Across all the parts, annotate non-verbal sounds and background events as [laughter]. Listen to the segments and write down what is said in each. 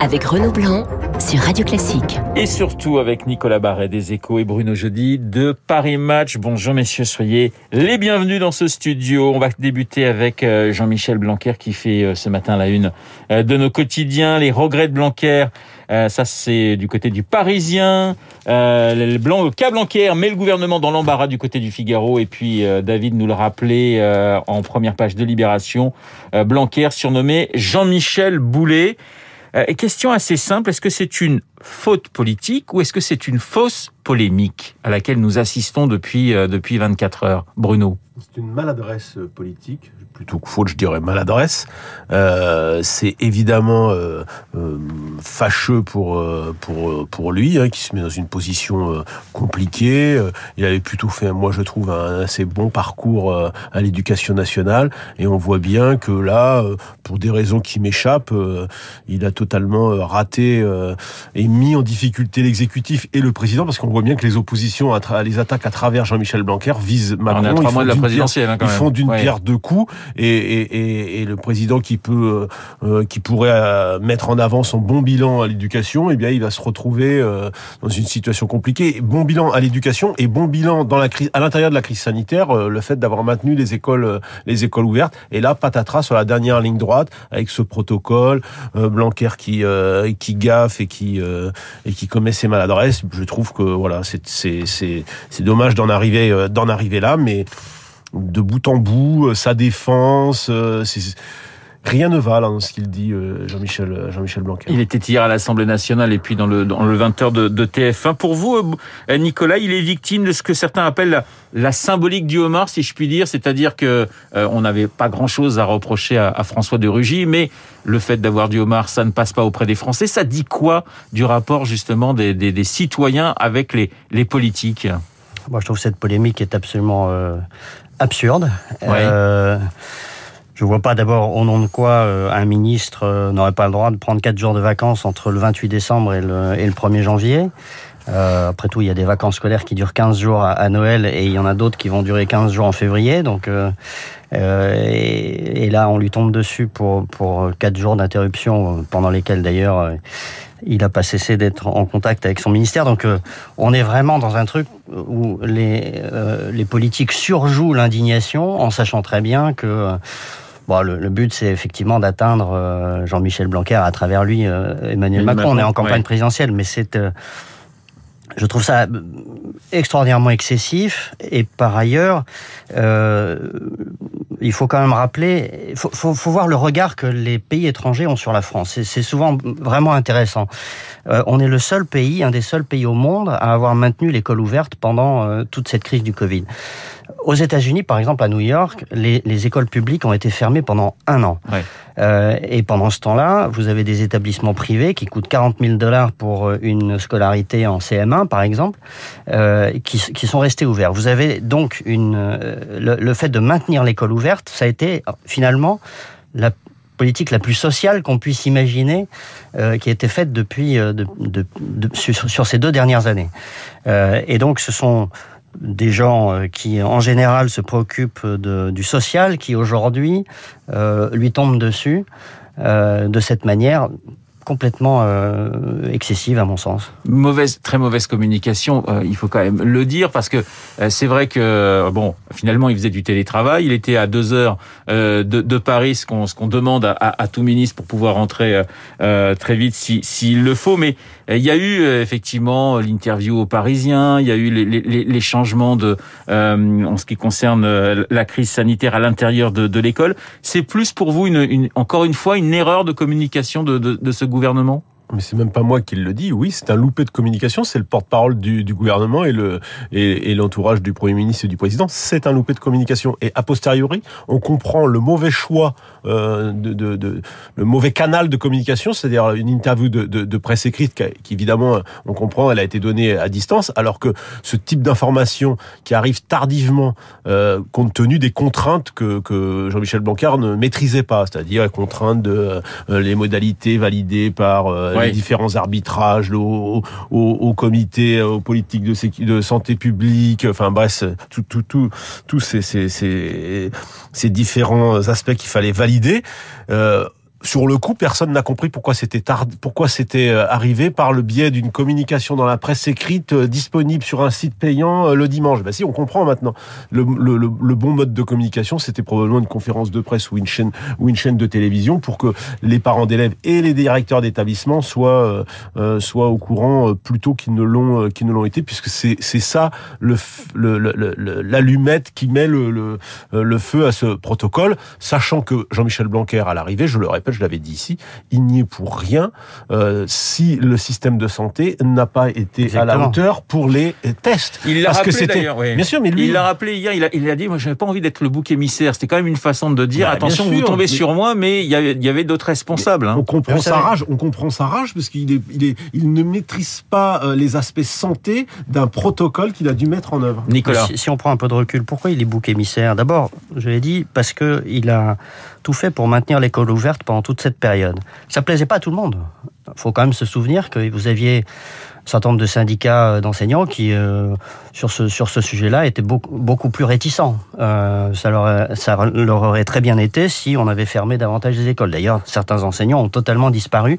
avec Renaud Blanc sur Radio Classique. Et surtout avec Nicolas Barret des Échos et Bruno Jeudi de Paris Match. Bonjour messieurs, soyez les bienvenus dans ce studio. On va débuter avec euh, Jean-Michel Blanquer qui fait euh, ce matin la une euh, de nos quotidiens, les regrets de Blanquer. ça c'est du côté du Parisien. le cas Blanquer met le gouvernement dans l'embarras du côté du Figaro. Et puis David nous le rappelait en première page de Libération. Blanquer surnommé Jean-Michel Boulet. Euh, question assez simple, est-ce que c'est une faute politique ou est-ce que c'est une fausse polémique à laquelle nous assistons depuis, euh, depuis 24 heures? Bruno C'est une maladresse politique plutôt que faute, je dirais maladresse. Euh, c'est évidemment euh, euh, fâcheux pour pour pour lui, hein, qui se met dans une position compliquée. Il avait plutôt fait, moi je trouve, un assez bon parcours à l'éducation nationale, et on voit bien que là, pour des raisons qui m'échappent, il a totalement raté et mis en difficulté l'exécutif et le président, parce qu'on voit bien que les oppositions, les attaques à travers Jean-Michel Blanquer visent Macron. On est à présidentielle. Hein, ils font d'une pierre deux coups et, et, et, le président qui peut, euh, euh, qui pourrait euh, mettre en avant son bon bilan à l'éducation, eh bien, il va se retrouver dans une situation compliquée. Bon bilan à l'éducation et bon bilan dans la crise, à l'intérieur de la crise sanitaire, le fait d'avoir maintenu les écoles, les écoles ouvertes. Et là, patatras sur la dernière ligne droite avec ce protocole, Blanquer qui qui gaffe et qui et qui commet ses maladresses. Je trouve que voilà, c'est c'est c'est dommage d'en arriver d'en arriver là, mais de bout en bout, euh, sa défense, euh, rien ne va là dans ce qu'il dit euh, Jean-Michel Jean-Michel Blanquer. Il était hier à l'Assemblée nationale et puis dans le dans le 20h de, TF1. Pour vous, Nicolas, il est victime de ce que certains appellent la, symbolique du homard, si je puis dire, c'est-à-dire que on n'avait pas grand-chose à reprocher à, François de Rugy, mais le fait d'avoir du homard, ça ne passe pas auprès des Français. Ça dit quoi du rapport justement des, des, citoyens avec les, les politiques? Moi, je trouve que cette polémique est absolument absurde. Euh, je vois pas d'abord au nom de quoi euh, un ministre euh, n'aurait pas le droit de prendre quatre jours de vacances entre le 28 décembre et le, et le 1er janvier. Euh, après tout, il y a des vacances scolaires qui durent 15 jours à, à Noël et il y en a d'autres qui vont durer 15 jours en février. Donc, euh, et, et, là, on lui tombe dessus pour, pour 4 jours d'interruption, pendant lesquels d'ailleurs il n'a pas cessé d'être en contact avec son ministère. Donc euh, on est vraiment dans un truc où les, euh, les politiques surjouent l'indignation en sachant très bien que... Euh, bon, le, but, c'est effectivement d'atteindre Jean-Michel Blanquer à travers lui, Emmanuel Macron. On est en campagne présidentielle, mais c'est je trouve ça extraordinairement excessif. Et par ailleurs, euh, il faut quand même rappeler, il faut, faut, faut, voir le regard que les pays étrangers ont sur la France. C'est souvent vraiment intéressant. Euh, on est le seul pays, un des seuls pays au monde à avoir maintenu l'école ouverte pendant euh, toute cette crise du Covid. Aux États-Unis, par exemple, à New York, les, les, écoles publiques ont été fermées pendant un an. Ouais. Euh, et pendant ce temps-là, vous avez des établissements privés qui coûtent 40 000 dollars pour une scolarité en CM1, par exemple, qui, qui, sont restés ouverts. Vous avez donc une, le, le fait de maintenir l'école ouverte, ça a été finalement la politique la plus sociale qu'on puisse imaginer, euh, qui a été faite depuis euh, sur, ces deux dernières années. Euh, et donc, ce sont des gens qui, en général, se préoccupent du social, qui aujourd'hui lui tombent dessus de cette manière complètement euh, excessive à mon sens. Mauvaise, très mauvaise communication, euh, il faut quand même le dire parce que euh, c'est vrai que bon, finalement, il faisait du télétravail, il était à deux heures de, de, Paris, ce qu'on qu'on demande à, à, tout ministre pour pouvoir rentrer très vite s'il si, le faut, mais il y a eu effectivement l'interview aux Parisiens, il y a eu les, les, les changements de en ce qui concerne la crise sanitaire à l'intérieur de, de l'école. C'est plus pour vous une, une, encore une fois une erreur de communication de, de, de ce gouvernement gouvernement? Mais c'est même pas moi qui le dis. Oui, c'est un loupé de communication. C'est le porte-parole du, du, gouvernement et le et, et l'entourage du premier ministre et du président. C'est un loupé de communication. Et a posteriori, on comprend le mauvais choix, euh, de, de, de, le mauvais canal de communication, c'est-à-dire une interview de, de, de presse écrite qui, évidemment, on comprend, elle a été donnée à distance, alors que ce type d'information qui arrive tardivement, euh, compte tenu des contraintes que, que Jean-Michel Blanquer ne maîtrisait pas, c'est-à-dire les contraintes de euh, les modalités validées par euh, les différents arbitrages, au, au, au, comité, aux politiques de, de santé publique, enfin bref, tout, tout, tout, tous ces, ces, ces, ces différents aspects qu'il fallait valider. Euh, sur le coup, personne n'a compris pourquoi c'était tard, pourquoi c'était euh, arrivé par le biais d'une communication dans la presse écrite euh, disponible sur un site payant euh, le dimanche. Ben si, on comprend maintenant. Le, le, le bon mode de communication, c'était probablement une conférence de presse ou une chaîne ou une chaîne de télévision pour que les parents d'élèves et les directeurs d'établissement soient euh, soient au courant plus tôt qu'ils ne l'ont qu'ils ne l'ont été, puisque c'est c'est ça le l'allumette qui met le, le le feu à ce protocole, sachant que Jean-Michel Blanquer à l'arrivée, je le répète je l'avais dit ici, il n'y est pour rien euh, si le système de santé n'a pas été à la hauteur pour les tests. Il l'a rappelé d'ailleurs. Bien sûr, mais lui, il l'a rappelé hier. Il a, il a dit, moi, j'avais pas envie d'être le bouc émissaire. C'était quand même une façon de dire, bah, attention, vous tombez sur moi, mais il y avait, d'autres responsables. Hein. On comprend sa rage. On comprend sa rage parce qu'il est, il est, il ne maîtrise pas euh, les aspects santé d'un protocole qu'il a dû mettre en œuvre. Nicolas, si, si, on prend un peu de recul, pourquoi il est bouc émissaire? D'abord, je l'ai dit, parce que il a fait pour maintenir l'école ouverte pendant toute cette période. Ça plaisait pas à tout le monde. Il faut quand même se souvenir que vous aviez certain nombre de syndicats euh, d'enseignants qui, euh, sur ce, sujet-là, étaient beaucoup, plus réticents. Euh, ça, leur, aurait très bien été si on avait fermé davantage les écoles. D'ailleurs, certains enseignants ont totalement disparu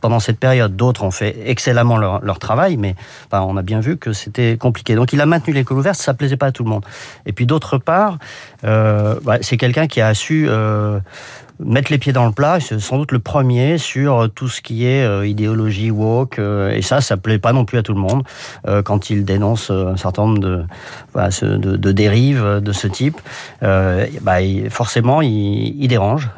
pendant cette période. D'autres ont fait excellemment leur, travail, mais on a bien vu que c'était compliqué. Donc il a maintenu l'école ouverte, ça plaisait pas à tout le monde. Et puis d'autre part, c'est quelqu'un qui a su... Euh, mettre les pieds dans le plat. C'est sans doute le premier sur tout ce qui est euh, idéologie woke. Euh, et ça, ça plaît pas non plus à tout le monde euh, quand il dénonce un certain nombre de, de, de dérives de ce type. Bah, forcément, il, il dérange.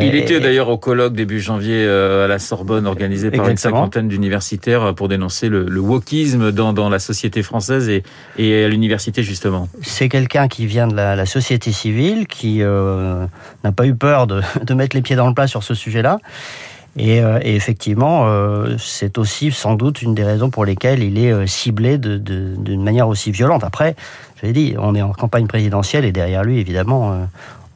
il était d'ailleurs au colloque début janvier à la Sorbonne, organisé par une cinquantaine d'universitaires pour dénoncer le, le wokisme dans, dans, la société française et, et à l'université justement. C'est quelqu'un qui vient de la, la société civile, qui n'a pas eu peur de, de mettre les pieds dans le plat sur ce sujet-là. Et, euh, effectivement, euh, c'est aussi sans doute une des raisons pour lesquelles il est euh, ciblé d'une manière aussi violente. Après, je l'ai dit, on est en campagne présidentielle et derrière lui, évidemment,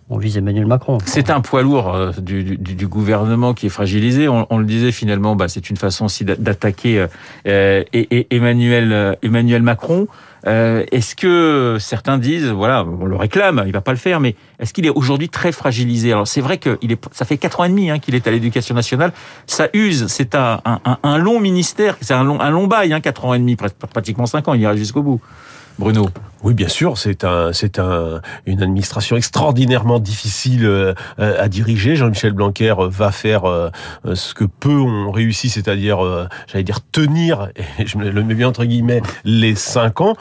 on vise Emmanuel Macron. C'est un poids lourd du, gouvernement qui est fragilisé. On, le disait finalement, bah, c'est une façon aussi d'attaquer Emmanuel, Emmanuel Macron. Euh, est-ce que certains disent, voilà, on le réclame, il va pas le faire, mais est-ce qu'il est aujourd'hui très fragilisé? Alors c'est vrai que il est, ça fait quatre ans et demi hein, qu'il est à l'Éducation nationale. Ça use, c'est un, un, un, long ministère, c'est un long, un long bail, hein, quatre ans et demi, pratiquement cinq ans, il ira jusqu'au bout. Bruno. Oui, bien sûr, c'est un, c'est un, une administration extraordinairement difficile euh, à diriger. Jean-Michel Blanquer va faire euh, ce que peu ont réussi, c'est-à-dire, euh, j'allais dire tenir, [laughs] et je le mets bien entre guillemets, les cinq ans.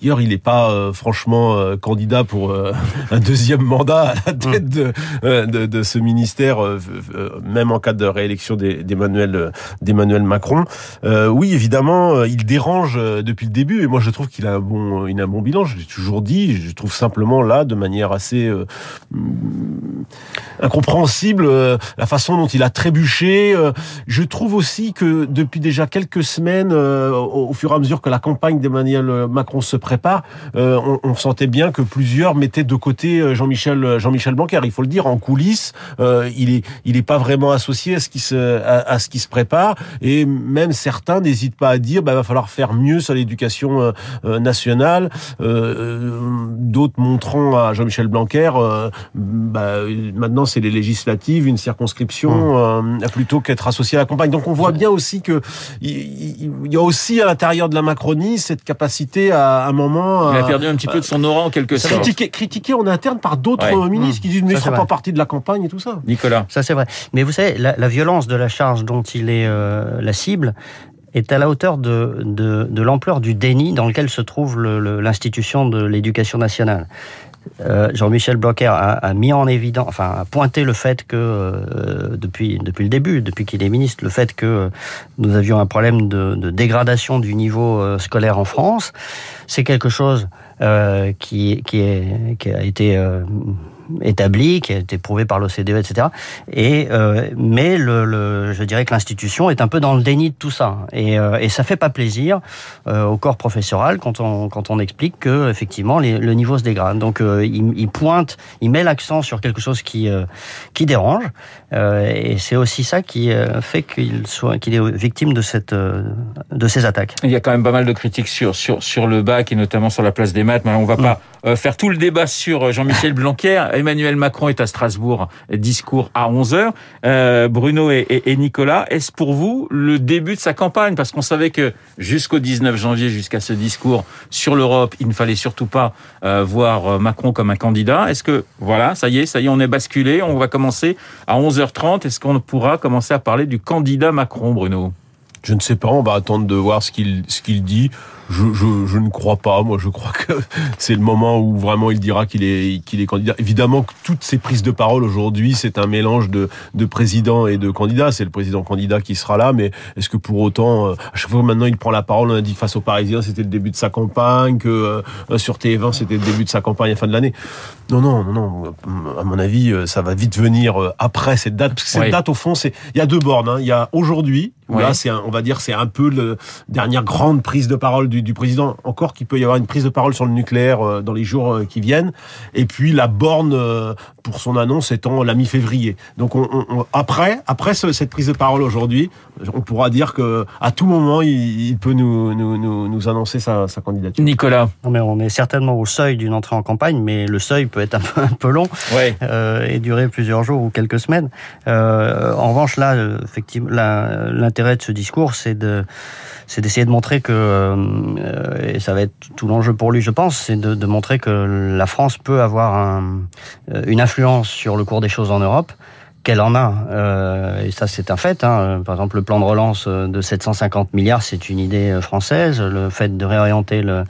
D'ailleurs, il n'est pas euh, franchement euh, candidat pour euh, [laughs] un deuxième mandat à la tête de, de, de ce ministère, même en cas de réélection d'Emmanuel d'Emmanuel Macron. oui, évidemment, il dérange depuis le début, et moi je trouve qu'il a un bon, il a un bon bilan. Je l'ai toujours dit. Je trouve simplement là, de manière assez incompréhensible, la façon dont il a trébuché. je trouve aussi que depuis déjà quelques semaines, au, au, fur et à mesure que la campagne d'Emmanuel Macron se prépare, euh, on, on, sentait bien que plusieurs mettaient de côté euh, Jean-Michel euh, Jean-Michel Blanquer. Il faut le dire en coulisses, euh, il est il est pas vraiment associé à ce qui se à, à ce qui se prépare et même certains n'hésitent pas à dire bah va falloir faire mieux sur l'éducation nationale. D'autres montrant à Jean-Michel Blanquer bah, maintenant c'est les législatives, une circonscription mmh. plutôt qu'être associé à la campagne. Donc on voit bien aussi que il, il y a aussi à l'intérieur de la Macronie cette capacité à, à moment. Il a perdu un petit peu de son aura en quelque sorte. Critiqué, critiqué en interne par d'autres ministres qui disent mais il ne fera pas partie de la campagne et tout ça. Nicolas. Ça c'est vrai. Mais vous savez, la, la, violence de la charge dont il est euh, la cible est à la hauteur de, de, de l'ampleur du déni dans lequel se trouve l'institution de l'éducation nationale. Euh, Jean-Michel Blanquer a, mis en évidence, enfin, a pointé le fait que euh, depuis le début, depuis qu'il est ministre, le fait que nous avions un problème de, dégradation du niveau euh, scolaire en France, c'est quelque chose qui a été euh, établi, qui a été prouvé par l'OCDE, etc. Et euh, mais le, le, je dirais que l'institution est un peu dans le déni de tout ça, et, euh, et ça fait pas plaisir euh, au corps professoral quand on quand on explique que effectivement les, le niveau se dégrade. Donc euh, il, il, pointe, il met l'accent sur quelque chose qui euh, qui dérange, euh, et c'est aussi ça qui fait qu'il soit qu'il est victime de cette de ces attaques. Il y a quand même pas mal de critiques sur sur sur le bac et notamment sur la place des maths. Mais on va pas mmh. faire tout le débat sur Jean-Michel [laughs] Blanquer. Emmanuel Macron est à Strasbourg, discours à 11h. Euh, Bruno et, Nicolas, est-ce pour vous le début de sa campagne? Parce qu'on savait que jusqu'au 19 janvier, jusqu'à ce discours sur l'Europe, il ne fallait surtout pas euh, voir Macron comme un candidat. Est-ce que, voilà, ça y est, ça y est, on est basculé, on va commencer à 11h30. Est-ce qu'on pourra commencer à parler du candidat Macron, Bruno? Je ne sais pas, on va attendre de voir ce qu'il ce qu'il dit je, je, je, ne crois pas. Moi, je crois que [laughs] c'est le moment où vraiment il dira qu'il est, qu'il est candidat. Évidemment que toutes ces prises de parole aujourd'hui, c'est un mélange de, de président et de candidat. C'est le président candidat qui sera là, mais est-ce que pour autant, euh, à chaque fois que maintenant il prend la parole, on a dit face aux Parisiens, c'était le début de sa campagne, que euh, sur TF1, c'était le début de sa campagne à la fin de l'année. Non, non, non, non. À mon avis, euh, ça va vite venir après cette date. Parce que cette date, au fond, c'est il y a deux bornes. Hein. Il y a aujourd'hui, là, c'est on va dire, c'est un peu la dernière grande prise de parole du du, président, encore qu'il peut y avoir une prise de parole sur le nucléaire euh, dans les jours euh, qui viennent. Et puis la borne euh, pour son annonce étant la mi-février. Donc on, après, après cette prise de parole aujourd'hui, on pourra dire que à tout moment il, peut nous, nous, nous, annoncer sa, sa, candidature. Nicolas. Non mais on est certainement au seuil d'une entrée en campagne, mais le seuil peut être un peu, [laughs] un peu long ouais. euh, et durer plusieurs jours ou quelques semaines. Euh, en revanche, là, effectivement, l'intérêt de ce discours, c'est de c'est d'essayer de montrer que, euh, et ça va être tout l'enjeu pour lui, je pense, c'est de, montrer que la France peut avoir euh, une influence sur le cours des choses en Europe qu'elle en a. Euh, et ça, c'est un fait. Hein. Par exemple, le plan de relance de 750 milliards, c'est une idée française. Le fait de réorienter le,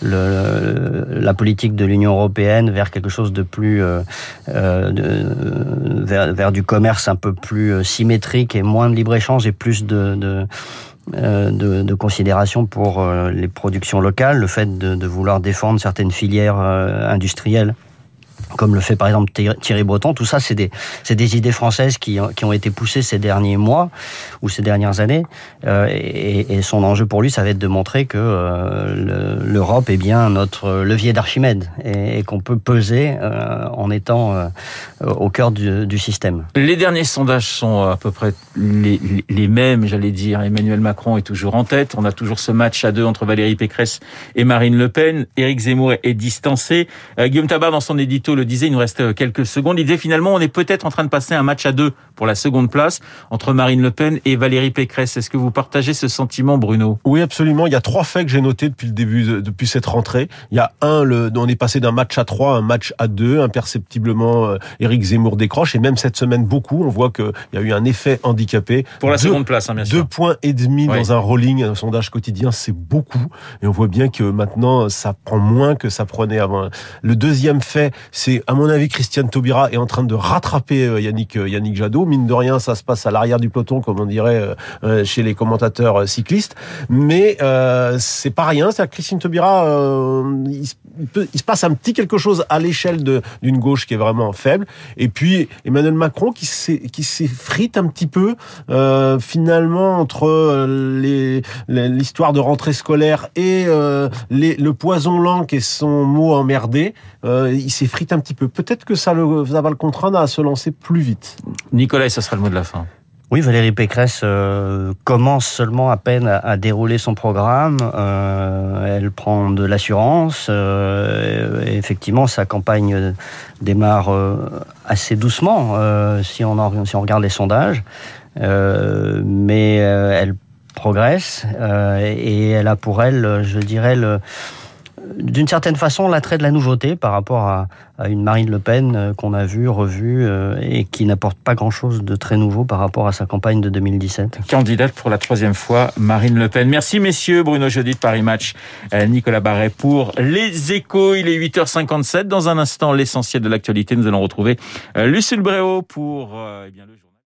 le, la politique de l'Union européenne vers quelque chose de plus, euh, de, vers, vers, du commerce un peu plus symétrique et moins de libre échange et plus de, de euh, de, de, considération pour euh, les productions locales, le fait de, de vouloir défendre certaines filières euh, industrielles comme le fait par exemple Thierry Breton. Tout ça, c'est des, des idées françaises qui, qui ont été poussées ces derniers mois ou ces dernières années. Euh, et, son enjeu pour lui, ça va être de montrer que euh, l'Europe est bien notre levier d'Archimède et, qu'on peut peser euh, en étant au cœur du, système. Les derniers sondages sont à peu près les, les mêmes, j'allais dire. Emmanuel Macron est toujours en tête. On a toujours ce match à deux entre Valérie Pécresse et Marine Le Pen. Éric Zemmour est distancé. Guillaume Tabar, dans son édito, le disait, il nous reste quelques secondes. Disait finalement, on est peut-être en train de passer un match à deux pour la seconde place entre Marine Le Pen et Valérie Pécresse. Est-ce que vous partagez ce sentiment, Bruno? Oui, absolument. Il y a trois faits que j'ai notés depuis le début, depuis cette rentrée. Il y a un, le, on est passé d'un match à trois à un match à deux. Imperceptiblement, euh, Éric Zemmour décroche. Et même cette semaine, beaucoup, on voit qu'il y a eu un effet handicapé. Pour la seconde place, hein, bien sûr. Deux points et demi dans un rolling, un sondage quotidien, c'est beaucoup. Et on voit bien que maintenant, ça prend moins que ça prenait avant. Le deuxième fait, c'est à mon avis, Christiane Taubira est en train de rattraper euh, Yannick, euh, Yannick Jadot. Mine de rien, ça se passe à l'arrière du peloton, comme on dirait euh, chez les commentateurs cyclistes. Mais euh, c'est pas rien. C'est Christiane Taubira, euh, il, il, se passe un petit quelque chose à l'échelle d'une gauche qui est vraiment faible. Et puis Emmanuel Macron qui s'effrite un petit peu finalement entre l'histoire de rentrée scolaire et le poison lent qui est son mot emmerdé. il s'effrite un petit peu. Peut-être que ça, le, ça va le contraindre à se lancer plus vite. Nicolas, ça sera le mot de la fin. Oui, Valérie Pécresse euh, commence seulement à peine à, à dérouler son programme. Euh, elle prend de l'assurance. Euh, effectivement, sa campagne démarre euh, assez doucement euh, si on, si, on regarde les sondages. mais elle progresse et elle a pour elle, je dirais, le d'une certaine façon l'attrait de la nouveauté par rapport à, une Marine Le Pen euh, qu'on a vue, revue euh, et qui n'apporte pas grand-chose de très nouveau par rapport à sa campagne de 2017. Candidate pour la troisième fois, Marine Le Pen. Merci messieurs, Bruno Jeudi de Paris Match, euh, Nicolas Barret pour les échos. Il est 8h57. Dans un instant, l'essentiel de l'actualité, nous allons retrouver Lucille Bréau pour eh le jour.